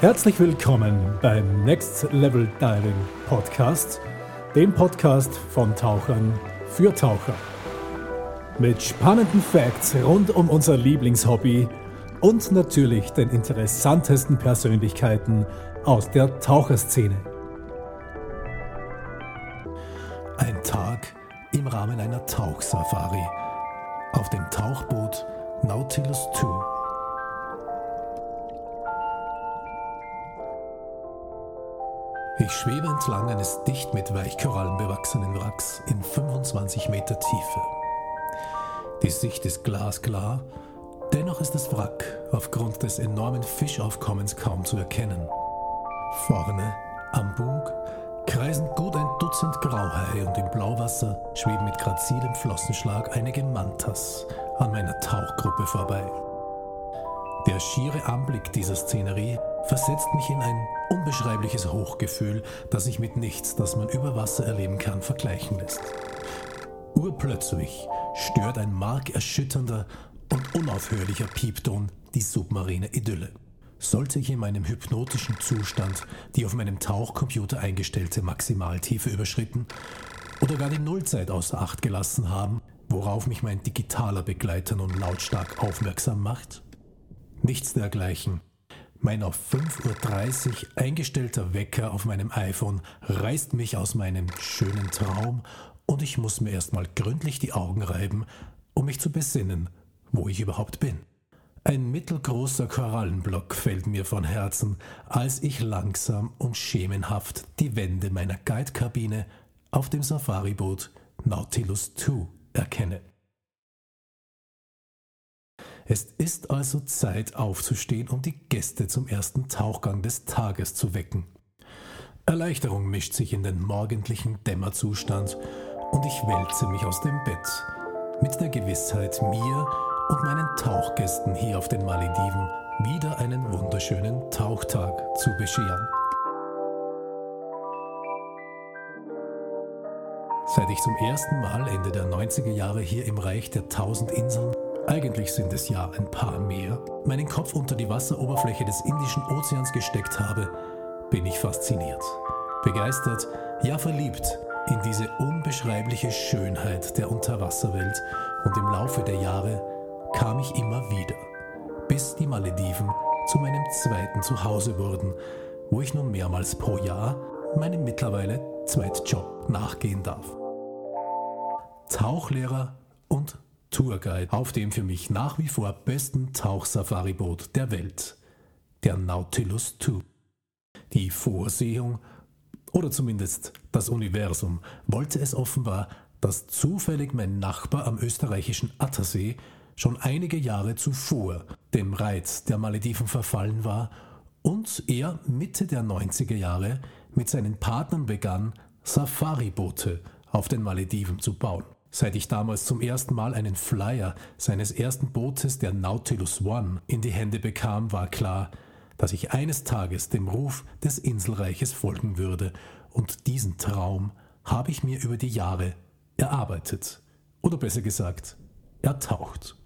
Herzlich willkommen beim Next Level Diving Podcast, dem Podcast von Tauchern für Taucher. Mit spannenden Facts rund um unser Lieblingshobby und natürlich den interessantesten Persönlichkeiten aus der Taucherszene. Ein Tag im Rahmen einer Tauchsafari auf dem Tauchboot Nautilus 2. Ich schwebe entlang eines dicht mit Weichkorallen bewachsenen Wracks in 25 Meter Tiefe. Die Sicht ist glasklar, dennoch ist das Wrack aufgrund des enormen Fischaufkommens kaum zu erkennen. Vorne, am Bug, kreisen gut ein Dutzend Grauhaie und im Blauwasser schweben mit grazilem Flossenschlag einige Mantas an meiner Tauchgruppe vorbei. Der schiere Anblick dieser Szenerie versetzt mich in ein unbeschreibliches Hochgefühl, das sich mit nichts, das man über Wasser erleben kann, vergleichen lässt. Urplötzlich stört ein markerschütternder und unaufhörlicher Piepton die submarine Idylle. Sollte ich in meinem hypnotischen Zustand die auf meinem Tauchcomputer eingestellte Maximaltiefe überschritten oder gar die Nullzeit außer Acht gelassen haben, worauf mich mein digitaler Begleiter nun lautstark aufmerksam macht? Nichts dergleichen. Mein auf 5.30 Uhr eingestellter Wecker auf meinem iPhone reißt mich aus meinem schönen Traum und ich muss mir erstmal gründlich die Augen reiben, um mich zu besinnen, wo ich überhaupt bin. Ein mittelgroßer Korallenblock fällt mir von Herzen, als ich langsam und schemenhaft die Wände meiner Guidekabine auf dem Safariboot Nautilus II erkenne. Es ist also Zeit aufzustehen, um die Gäste zum ersten Tauchgang des Tages zu wecken. Erleichterung mischt sich in den morgendlichen Dämmerzustand und ich wälze mich aus dem Bett mit der Gewissheit, mir und meinen Tauchgästen hier auf den Malediven wieder einen wunderschönen Tauchtag zu bescheren. Seit ich zum ersten Mal Ende der 90er Jahre hier im Reich der Tausend Inseln eigentlich sind es ja ein paar mehr, meinen Kopf unter die Wasseroberfläche des Indischen Ozeans gesteckt habe, bin ich fasziniert, begeistert, ja verliebt in diese unbeschreibliche Schönheit der Unterwasserwelt und im Laufe der Jahre kam ich immer wieder, bis die Malediven zu meinem zweiten Zuhause wurden, wo ich nun mehrmals pro Jahr meinem mittlerweile Zweitjob nachgehen darf. Tauchlehrer und Tourguide auf dem für mich nach wie vor besten Tauchsafariboot der Welt, der Nautilus II. Die Vorsehung oder zumindest das Universum wollte es offenbar, dass zufällig mein Nachbar am österreichischen Attersee schon einige Jahre zuvor dem Reiz der Malediven verfallen war und er Mitte der 90er Jahre mit seinen Partnern begann, Safariboote auf den Malediven zu bauen. Seit ich damals zum ersten Mal einen Flyer seines ersten Bootes, der Nautilus One, in die Hände bekam, war klar, dass ich eines Tages dem Ruf des Inselreiches folgen würde, und diesen Traum habe ich mir über die Jahre erarbeitet, oder besser gesagt, ertaucht.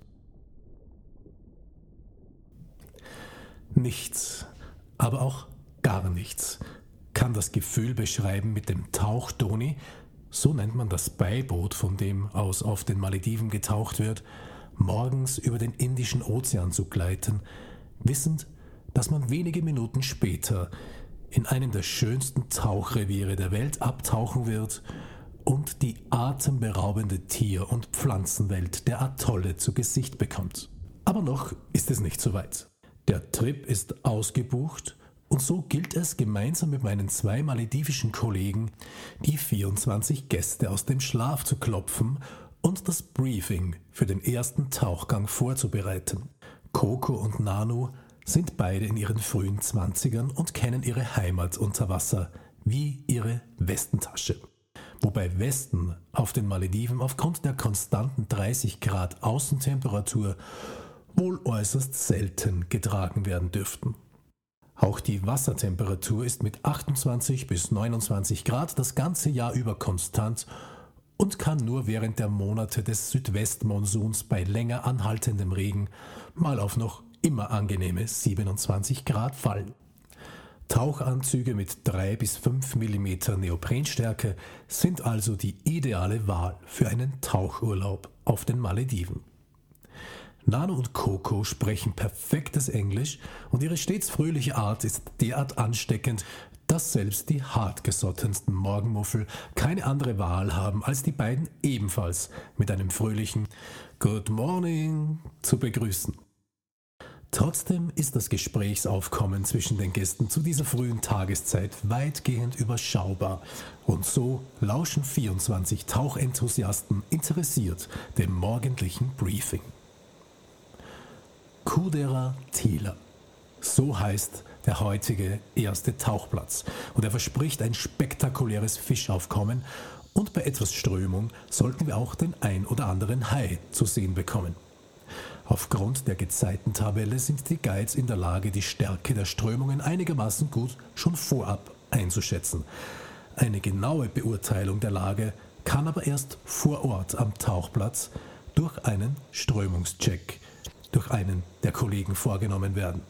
Nichts, aber auch gar nichts kann das Gefühl beschreiben, mit dem Tauchdoni so nennt man das Beiboot, von dem aus auf den Malediven getaucht wird, morgens über den Indischen Ozean zu gleiten, wissend, dass man wenige Minuten später in einem der schönsten Tauchreviere der Welt abtauchen wird und die atemberaubende Tier- und Pflanzenwelt der Atolle zu Gesicht bekommt. Aber noch ist es nicht so weit. Der Trip ist ausgebucht und so gilt es, gemeinsam mit meinen zwei maledivischen Kollegen die 24 Gäste aus dem Schlaf zu klopfen und das Briefing für den ersten Tauchgang vorzubereiten. Coco und Nanu sind beide in ihren frühen Zwanzigern und kennen ihre Heimat unter Wasser wie ihre Westentasche. Wobei Westen auf den Malediven aufgrund der konstanten 30 Grad Außentemperatur wohl äußerst selten getragen werden dürften. Auch die Wassertemperatur ist mit 28 bis 29 Grad das ganze Jahr über konstant und kann nur während der Monate des Südwestmonsuns bei länger anhaltendem Regen mal auf noch immer angenehme 27 Grad fallen. Tauchanzüge mit 3 bis 5 mm Neoprenstärke sind also die ideale Wahl für einen Tauchurlaub auf den Malediven. Nano und Coco sprechen perfektes Englisch und ihre stets fröhliche Art ist derart ansteckend, dass selbst die hartgesottensten Morgenmuffel keine andere Wahl haben, als die beiden ebenfalls mit einem fröhlichen Good Morning zu begrüßen. Trotzdem ist das Gesprächsaufkommen zwischen den Gästen zu dieser frühen Tageszeit weitgehend überschaubar und so lauschen 24 Tauchenthusiasten interessiert dem morgendlichen Briefing. Kudera Thieler. So heißt der heutige erste Tauchplatz und er verspricht ein spektakuläres Fischaufkommen und bei etwas Strömung sollten wir auch den ein oder anderen Hai zu sehen bekommen. Aufgrund der Gezeitentabelle sind die Guides in der Lage, die Stärke der Strömungen einigermaßen gut schon vorab einzuschätzen. Eine genaue Beurteilung der Lage kann aber erst vor Ort am Tauchplatz durch einen Strömungscheck durch einen der Kollegen vorgenommen werden.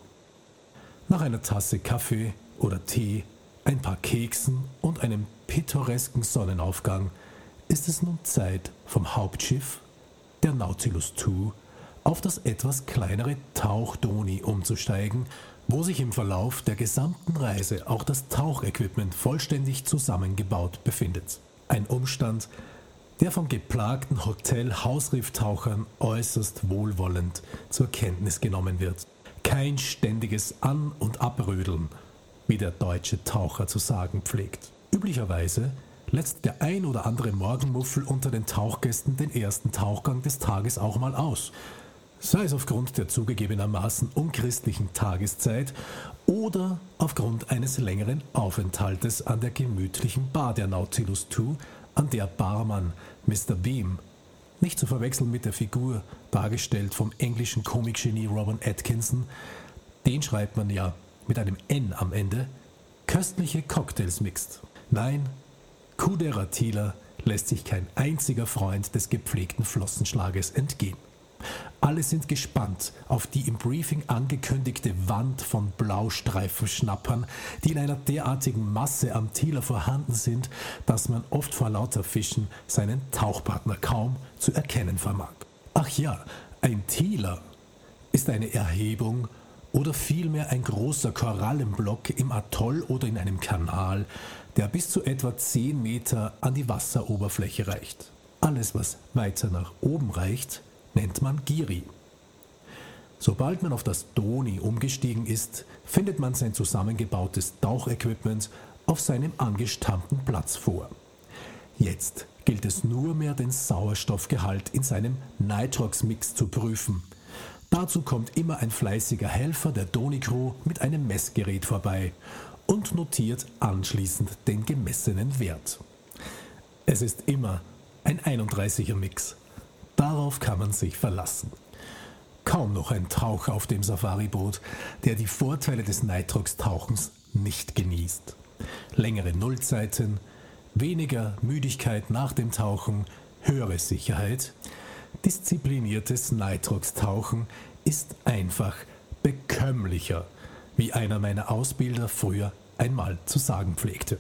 Nach einer Tasse Kaffee oder Tee, ein paar Keksen und einem pittoresken Sonnenaufgang ist es nun Zeit vom Hauptschiff, der Nautilus II, auf das etwas kleinere Tauchdoni umzusteigen, wo sich im Verlauf der gesamten Reise auch das Tauchequipment vollständig zusammengebaut befindet. Ein Umstand, der vom geplagten Hotel Hausrifftauchern äußerst wohlwollend zur Kenntnis genommen wird. Kein ständiges An- und Abrödeln, wie der deutsche Taucher zu sagen pflegt. Üblicherweise lässt der ein oder andere Morgenmuffel unter den Tauchgästen den ersten Tauchgang des Tages auch mal aus sei es aufgrund der zugegebenermaßen unchristlichen Tageszeit oder aufgrund eines längeren Aufenthaltes an der gemütlichen Bar der Nautilus II, an der Barmann Mr. Beam, nicht zu verwechseln mit der Figur, dargestellt vom englischen Komikgenie Robin Atkinson, den schreibt man ja mit einem N am Ende, köstliche Cocktails mixt. Nein, Kudera Thieler lässt sich kein einziger Freund des gepflegten Flossenschlages entgehen. Alle sind gespannt auf die im Briefing angekündigte Wand von Blaustreifenschnappern, die in einer derartigen Masse am Thieler vorhanden sind, dass man oft vor lauter Fischen seinen Tauchpartner kaum zu erkennen vermag. Ach ja, ein Thieler ist eine Erhebung oder vielmehr ein großer Korallenblock im Atoll oder in einem Kanal, der bis zu etwa 10 Meter an die Wasseroberfläche reicht. Alles, was weiter nach oben reicht, nennt man Giri. Sobald man auf das Doni umgestiegen ist, findet man sein zusammengebautes Tauchequipment auf seinem angestammten Platz vor. Jetzt gilt es nur mehr, den Sauerstoffgehalt in seinem Nitrox-Mix zu prüfen. Dazu kommt immer ein fleißiger Helfer der Doni-Crew mit einem Messgerät vorbei und notiert anschließend den gemessenen Wert. Es ist immer ein 31er Mix. Darauf kann man sich verlassen. Kaum noch ein Taucher auf dem Safari-Boot, der die Vorteile des Nitrox-Tauchens nicht genießt. Längere Nullzeiten, weniger Müdigkeit nach dem Tauchen, höhere Sicherheit. Diszipliniertes Nitrox-Tauchen ist einfach bekömmlicher, wie einer meiner Ausbilder früher einmal zu sagen pflegte.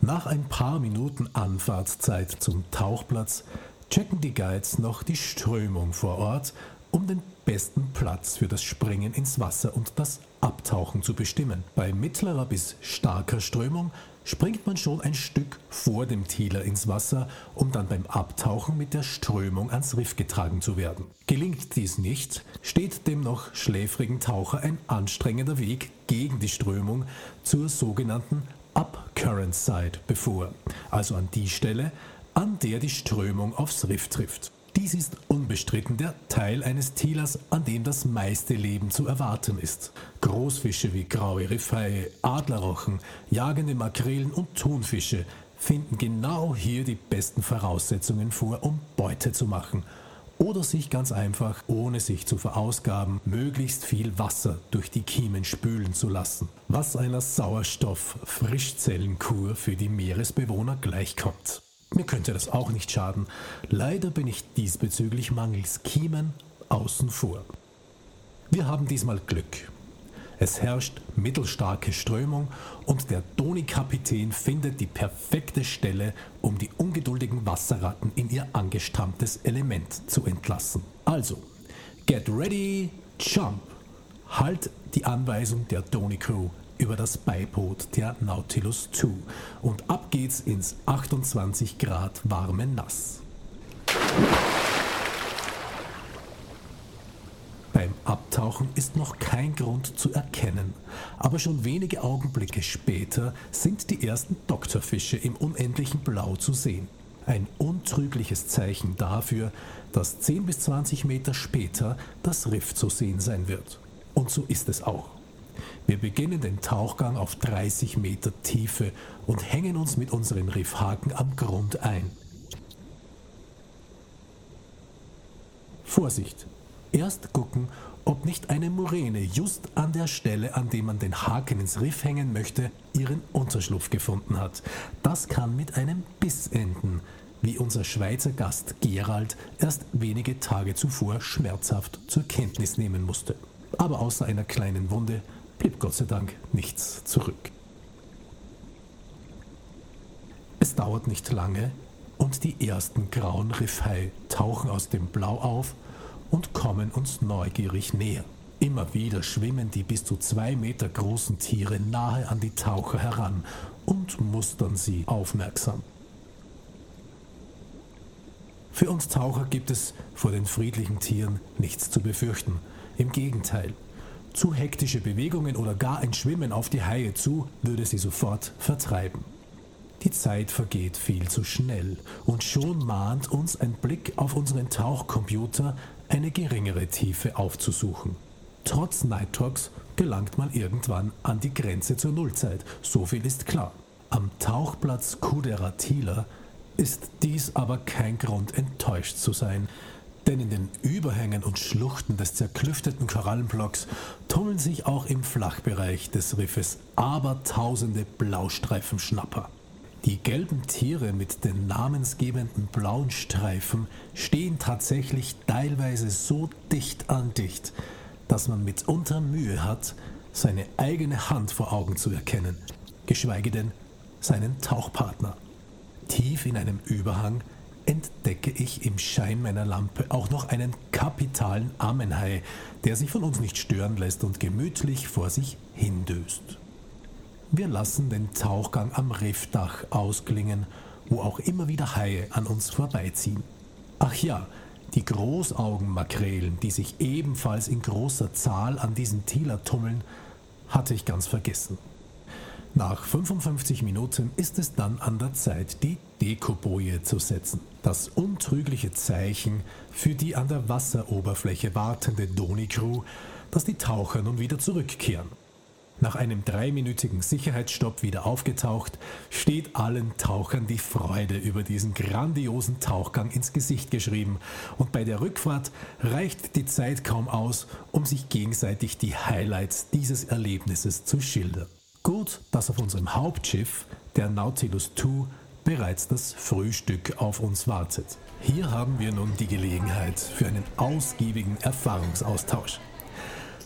Nach ein paar Minuten Anfahrtszeit zum Tauchplatz checken die Guides noch die Strömung vor Ort, um den besten Platz für das Springen ins Wasser und das Abtauchen zu bestimmen. Bei mittlerer bis starker Strömung springt man schon ein Stück vor dem Thieler ins Wasser, um dann beim Abtauchen mit der Strömung ans Riff getragen zu werden. Gelingt dies nicht, steht dem noch schläfrigen Taucher ein anstrengender Weg gegen die Strömung zur sogenannten Upcurrent Side bevor, also an die Stelle, an der die Strömung aufs Riff trifft. Dies ist unbestritten der Teil eines Tilers, an dem das meiste Leben zu erwarten ist. Großfische wie graue Riffhaie, Adlerrochen, jagende Makrelen und Thunfische finden genau hier die besten Voraussetzungen vor, um Beute zu machen oder sich ganz einfach, ohne sich zu verausgaben, möglichst viel Wasser durch die Kiemen spülen zu lassen, was einer Sauerstoff-Frischzellenkur für die Meeresbewohner gleichkommt. Mir könnte das auch nicht schaden. Leider bin ich diesbezüglich mangels Kiemen außen vor. Wir haben diesmal Glück. Es herrscht mittelstarke Strömung und der Doni-Kapitän findet die perfekte Stelle, um die ungeduldigen Wasserratten in ihr angestammtes Element zu entlassen. Also, get ready, jump! Halt die Anweisung der Doni Crew über das Beiboot der Nautilus II und ab geht's ins 28 Grad warme Nass. Beim Abtauchen ist noch kein Grund zu erkennen, aber schon wenige Augenblicke später sind die ersten Doktorfische im unendlichen Blau zu sehen. Ein untrügliches Zeichen dafür, dass 10 bis 20 Meter später das Riff zu sehen sein wird. Und so ist es auch. Wir beginnen den Tauchgang auf 30 Meter Tiefe und hängen uns mit unseren Riffhaken am Grund ein. Vorsicht! Erst gucken, ob nicht eine Muräne just an der Stelle, an dem man den Haken ins Riff hängen möchte, ihren Unterschlupf gefunden hat. Das kann mit einem Biss enden, wie unser Schweizer Gast Gerald erst wenige Tage zuvor schmerzhaft zur Kenntnis nehmen musste. Aber außer einer kleinen Wunde blieb Gott sei Dank nichts zurück. Es dauert nicht lange und die ersten grauen Riffhai tauchen aus dem Blau auf und kommen uns neugierig näher. Immer wieder schwimmen die bis zu zwei Meter großen Tiere nahe an die Taucher heran und mustern sie aufmerksam. Für uns Taucher gibt es vor den friedlichen Tieren nichts zu befürchten. Im Gegenteil, zu hektische Bewegungen oder gar ein Schwimmen auf die Haie zu würde sie sofort vertreiben. Die Zeit vergeht viel zu schnell und schon mahnt uns ein Blick auf unseren Tauchcomputer, eine geringere Tiefe aufzusuchen. Trotz Nitrox gelangt man irgendwann an die Grenze zur Nullzeit, so viel ist klar. Am Tauchplatz Kuderatila ist dies aber kein Grund enttäuscht zu sein, denn in den Überhängen und Schluchten des zerklüfteten Korallenblocks tummeln sich auch im Flachbereich des Riffes abertausende Blaustreifenschnapper. Die gelben Tiere mit den namensgebenden blauen Streifen stehen tatsächlich teilweise so dicht an dicht, dass man mitunter Mühe hat, seine eigene Hand vor Augen zu erkennen, geschweige denn seinen Tauchpartner. Tief in einem Überhang entdecke ich im Schein meiner Lampe auch noch einen kapitalen Ammenhai, der sich von uns nicht stören lässt und gemütlich vor sich hindöst. Wir lassen den Tauchgang am Riffdach ausklingen, wo auch immer wieder Haie an uns vorbeiziehen. Ach ja, die Großaugenmakrelen, die sich ebenfalls in großer Zahl an diesen Tieler tummeln, hatte ich ganz vergessen. Nach 55 Minuten ist es dann an der Zeit, die Dekoboje zu setzen. Das untrügliche Zeichen für die an der Wasseroberfläche wartende Doni-Crew, dass die Taucher nun wieder zurückkehren. Nach einem dreiminütigen Sicherheitsstopp wieder aufgetaucht, steht allen Tauchern die Freude über diesen grandiosen Tauchgang ins Gesicht geschrieben und bei der Rückfahrt reicht die Zeit kaum aus, um sich gegenseitig die Highlights dieses Erlebnisses zu schildern. Gut, dass auf unserem Hauptschiff, der Nautilus II, bereits das Frühstück auf uns wartet. Hier haben wir nun die Gelegenheit für einen ausgiebigen Erfahrungsaustausch.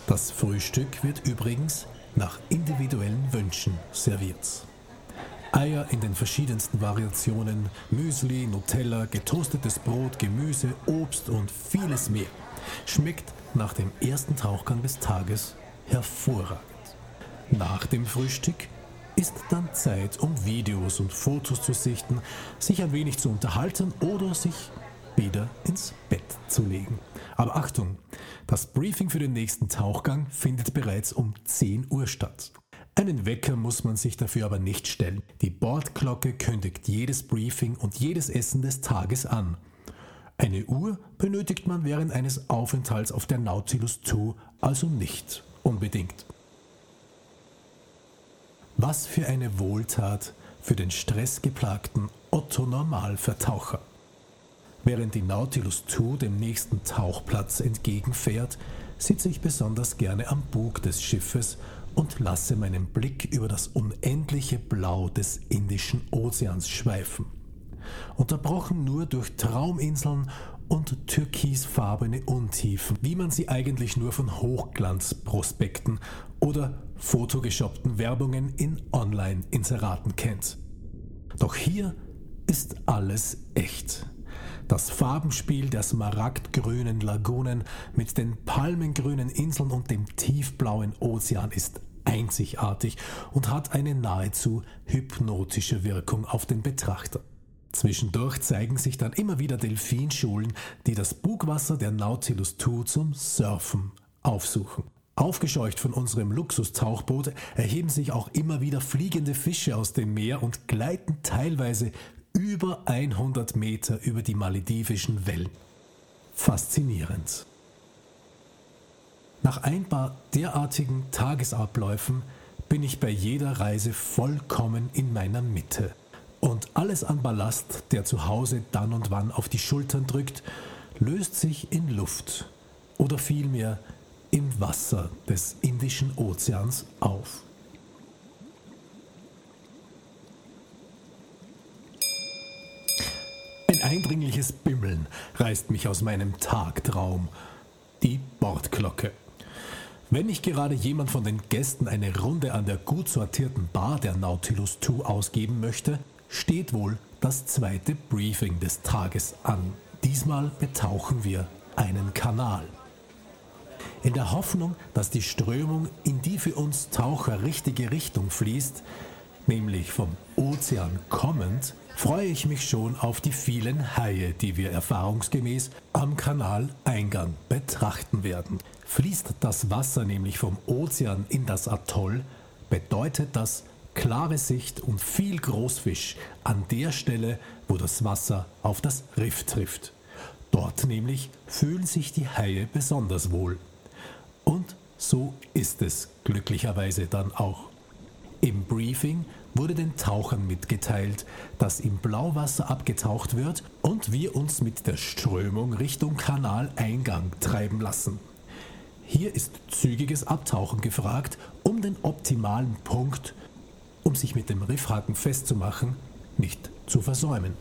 Das Frühstück wird übrigens nach individuellen Wünschen serviert. Eier in den verschiedensten Variationen, Müsli, Nutella, getoastetes Brot, Gemüse, Obst und vieles mehr. Schmeckt nach dem ersten Tauchgang des Tages hervorragend. Nach dem Frühstück ist dann Zeit, um Videos und Fotos zu sichten, sich ein wenig zu unterhalten oder sich wieder ins Bett zu legen. Aber Achtung, das Briefing für den nächsten Tauchgang findet bereits um 10 Uhr statt. Einen Wecker muss man sich dafür aber nicht stellen. Die Bordglocke kündigt jedes Briefing und jedes Essen des Tages an. Eine Uhr benötigt man während eines Aufenthalts auf der Nautilus II also nicht unbedingt. Was für eine Wohltat für den stressgeplagten Otto Normalvertaucher. Während die Nautilus II dem nächsten Tauchplatz entgegenfährt, sitze ich besonders gerne am Bug des Schiffes und lasse meinen Blick über das unendliche Blau des Indischen Ozeans schweifen. unterbrochen nur durch Trauminseln und türkisfarbene Untiefen, wie man sie eigentlich nur von Hochglanzprospekten oder fotogeshoppten Werbungen in Online-Inseraten kennt. Doch hier ist alles echt. Das Farbenspiel der smaragdgrünen Lagunen mit den palmengrünen Inseln und dem tiefblauen Ozean ist einzigartig und hat eine nahezu hypnotische Wirkung auf den Betrachter. Zwischendurch zeigen sich dann immer wieder Delfinschulen, die das Bugwasser der Nautilus II zum Surfen aufsuchen. Aufgescheucht von unserem Luxustauchboot erheben sich auch immer wieder fliegende Fische aus dem Meer und gleiten teilweise über 100 Meter über die maledivischen Wellen. Faszinierend. Nach ein paar derartigen Tagesabläufen bin ich bei jeder Reise vollkommen in meiner Mitte. Und alles an Ballast, der zu Hause dann und wann auf die Schultern drückt, löst sich in Luft oder vielmehr im Wasser des Indischen Ozeans auf. Ein eindringliches Bimmeln reißt mich aus meinem Tagtraum. Die Bordglocke. Wenn nicht gerade jemand von den Gästen eine Runde an der gut sortierten Bar der Nautilus II ausgeben möchte, steht wohl das zweite Briefing des Tages an. Diesmal betauchen wir einen Kanal. In der Hoffnung, dass die Strömung in die für uns Taucher richtige Richtung fließt, nämlich vom Ozean kommend, freue ich mich schon auf die vielen Haie, die wir erfahrungsgemäß am Kanaleingang betrachten werden. Fließt das Wasser nämlich vom Ozean in das Atoll, bedeutet das klare Sicht und viel Großfisch an der Stelle, wo das Wasser auf das Riff trifft. Dort nämlich fühlen sich die Haie besonders wohl. Und so ist es glücklicherweise dann auch. Im Briefing wurde den Tauchern mitgeteilt, dass im Blauwasser abgetaucht wird und wir uns mit der Strömung Richtung Kanaleingang treiben lassen. Hier ist zügiges Abtauchen gefragt, um den optimalen Punkt, um sich mit dem Riffhaken festzumachen, nicht zu versäumen.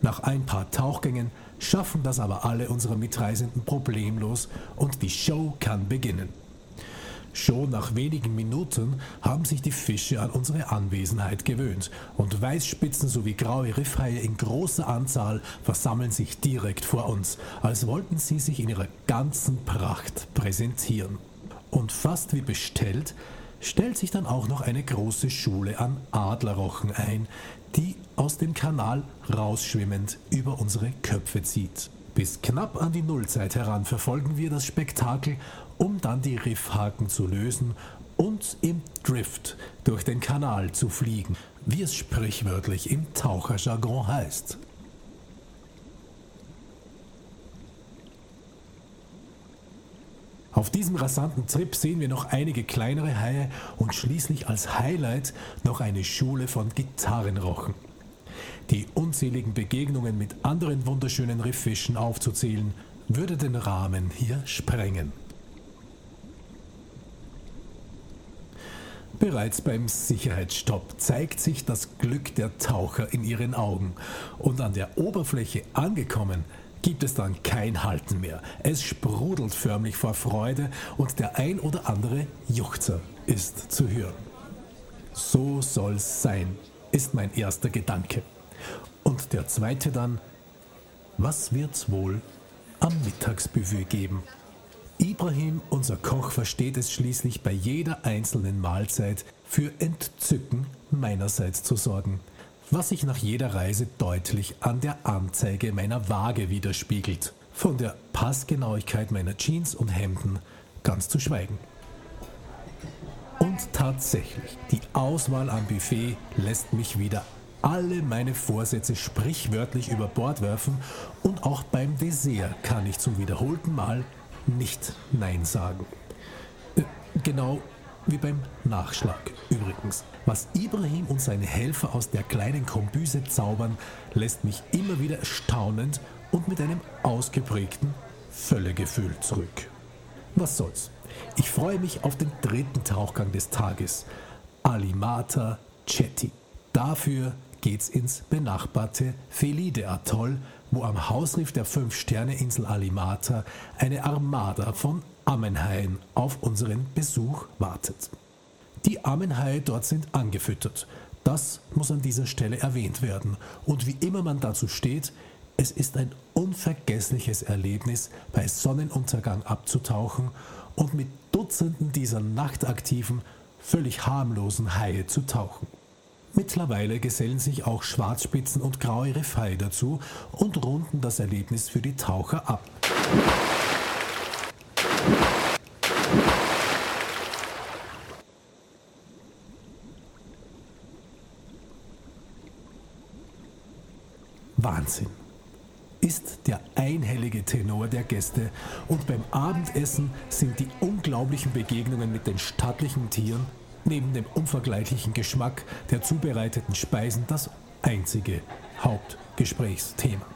Nach ein paar Tauchgängen schaffen das aber alle unsere Mitreisenden problemlos und die Show kann beginnen. Schon nach wenigen Minuten haben sich die Fische an unsere Anwesenheit gewöhnt und Weißspitzen sowie graue Riffhaie in großer Anzahl versammeln sich direkt vor uns, als wollten sie sich in ihrer ganzen Pracht präsentieren. Und fast wie bestellt stellt sich dann auch noch eine große Schule an Adlerrochen ein, die aus dem Kanal rausschwimmend über unsere Köpfe zieht. Bis knapp an die Nullzeit heran verfolgen wir das Spektakel um dann die Riffhaken zu lösen und im Drift durch den Kanal zu fliegen, wie es sprichwörtlich im Taucherjargon heißt. Auf diesem rasanten Trip sehen wir noch einige kleinere Haie und schließlich als Highlight noch eine Schule von Gitarrenrochen. Die unzähligen Begegnungen mit anderen wunderschönen Rifffischen aufzuzählen, würde den Rahmen hier sprengen. Bereits beim Sicherheitsstopp zeigt sich das Glück der Taucher in ihren Augen. Und an der Oberfläche angekommen, gibt es dann kein Halten mehr. Es sprudelt förmlich vor Freude und der ein oder andere Juchzer ist zu hören. So soll's sein, ist mein erster Gedanke. Und der zweite dann, was wird's wohl am Mittagsbuffet geben? Ibrahim, unser Koch, versteht es schließlich bei jeder einzelnen Mahlzeit für Entzücken meinerseits zu sorgen, was sich nach jeder Reise deutlich an der Anzeige meiner Waage widerspiegelt, von der Passgenauigkeit meiner Jeans und Hemden ganz zu schweigen. Und tatsächlich, die Auswahl am Buffet lässt mich wieder alle meine Vorsätze sprichwörtlich über Bord werfen und auch beim Dessert kann ich zum wiederholten Mal nicht Nein sagen. Äh, genau wie beim Nachschlag übrigens. Was Ibrahim und seine Helfer aus der kleinen Kombüse zaubern, lässt mich immer wieder staunend und mit einem ausgeprägten Völlegefühl zurück. Was soll's? Ich freue mich auf den dritten Tauchgang des Tages. Alimata Chetty. Dafür geht's ins benachbarte Felide-Atoll, wo am Hausriff der Fünf-Sterne-Insel Alimata eine Armada von Ammenhaien auf unseren Besuch wartet. Die Ammenhaie dort sind angefüttert. Das muss an dieser Stelle erwähnt werden. Und wie immer man dazu steht, es ist ein unvergessliches Erlebnis, bei Sonnenuntergang abzutauchen und mit Dutzenden dieser nachtaktiven, völlig harmlosen Haie zu tauchen. Mittlerweile gesellen sich auch Schwarzspitzen und graue Riffhaie dazu und runden das Erlebnis für die Taucher ab. Wahnsinn ist der einhellige Tenor der Gäste und beim Abendessen sind die unglaublichen Begegnungen mit den stattlichen Tieren neben dem unvergleichlichen Geschmack der zubereiteten Speisen das einzige Hauptgesprächsthema.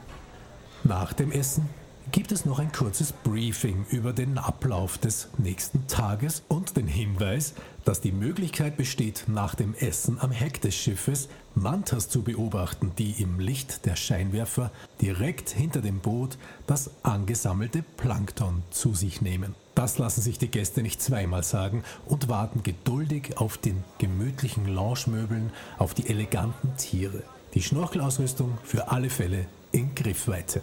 Nach dem Essen gibt es noch ein kurzes Briefing über den Ablauf des nächsten Tages und den Hinweis, dass die Möglichkeit besteht, nach dem Essen am Heck des Schiffes Mantas zu beobachten, die im Licht der Scheinwerfer direkt hinter dem Boot das angesammelte Plankton zu sich nehmen. Das lassen sich die Gäste nicht zweimal sagen und warten geduldig auf den gemütlichen Loungemöbeln, auf die eleganten Tiere. Die Schnorchelausrüstung für alle Fälle in Griffweite.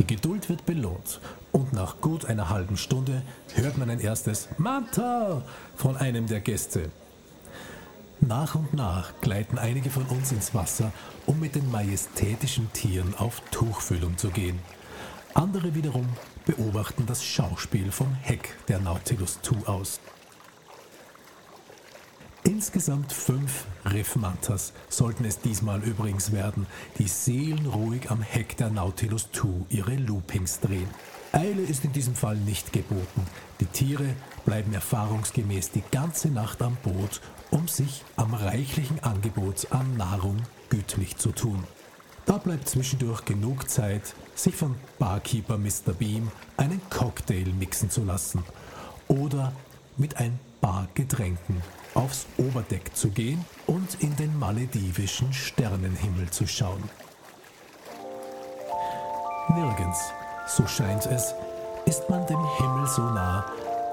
Die Geduld wird belohnt und nach gut einer halben Stunde hört man ein erstes Manta von einem der Gäste. Nach und nach gleiten einige von uns ins Wasser, um mit den majestätischen Tieren auf Tuchfüllung zu gehen. Andere wiederum beobachten das Schauspiel vom Heck der Nautilus II aus. Insgesamt fünf Riffmantas sollten es diesmal übrigens werden, die seelenruhig am Heck der Nautilus II ihre Loopings drehen. Eile ist in diesem Fall nicht geboten. Die Tiere bleiben erfahrungsgemäß die ganze Nacht am Boot, um sich am reichlichen Angebot an Nahrung gütlich zu tun. Da bleibt zwischendurch genug Zeit, sich von Barkeeper Mr. Beam einen Cocktail mixen zu lassen oder mit ein paar Getränken aufs Oberdeck zu gehen und in den maledivischen Sternenhimmel zu schauen. Nirgends, so scheint es, ist man dem Himmel so nah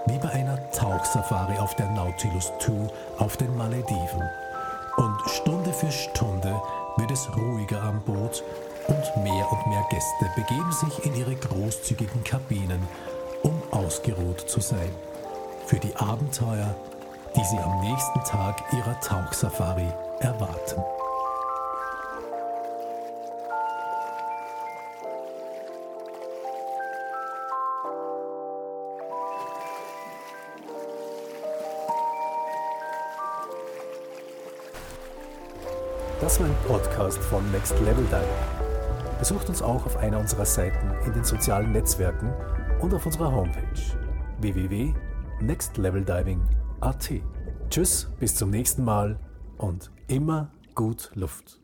wie bei einer Tauchsafari auf der Nautilus II auf den Malediven. Und Stunde für Stunde wird es ruhiger am Boot und mehr und mehr Gäste begeben sich in ihre großzügigen Kabinen, um ausgeruht zu sein. Für die Abenteuer die sie am nächsten Tag ihrer Tauchsafari erwarten. Das war ein Podcast von Next Level Diving. Besucht uns auch auf einer unserer Seiten in den sozialen Netzwerken und auf unserer Homepage www.nextleveldiving.com. Tschüss, bis zum nächsten Mal und immer gut Luft.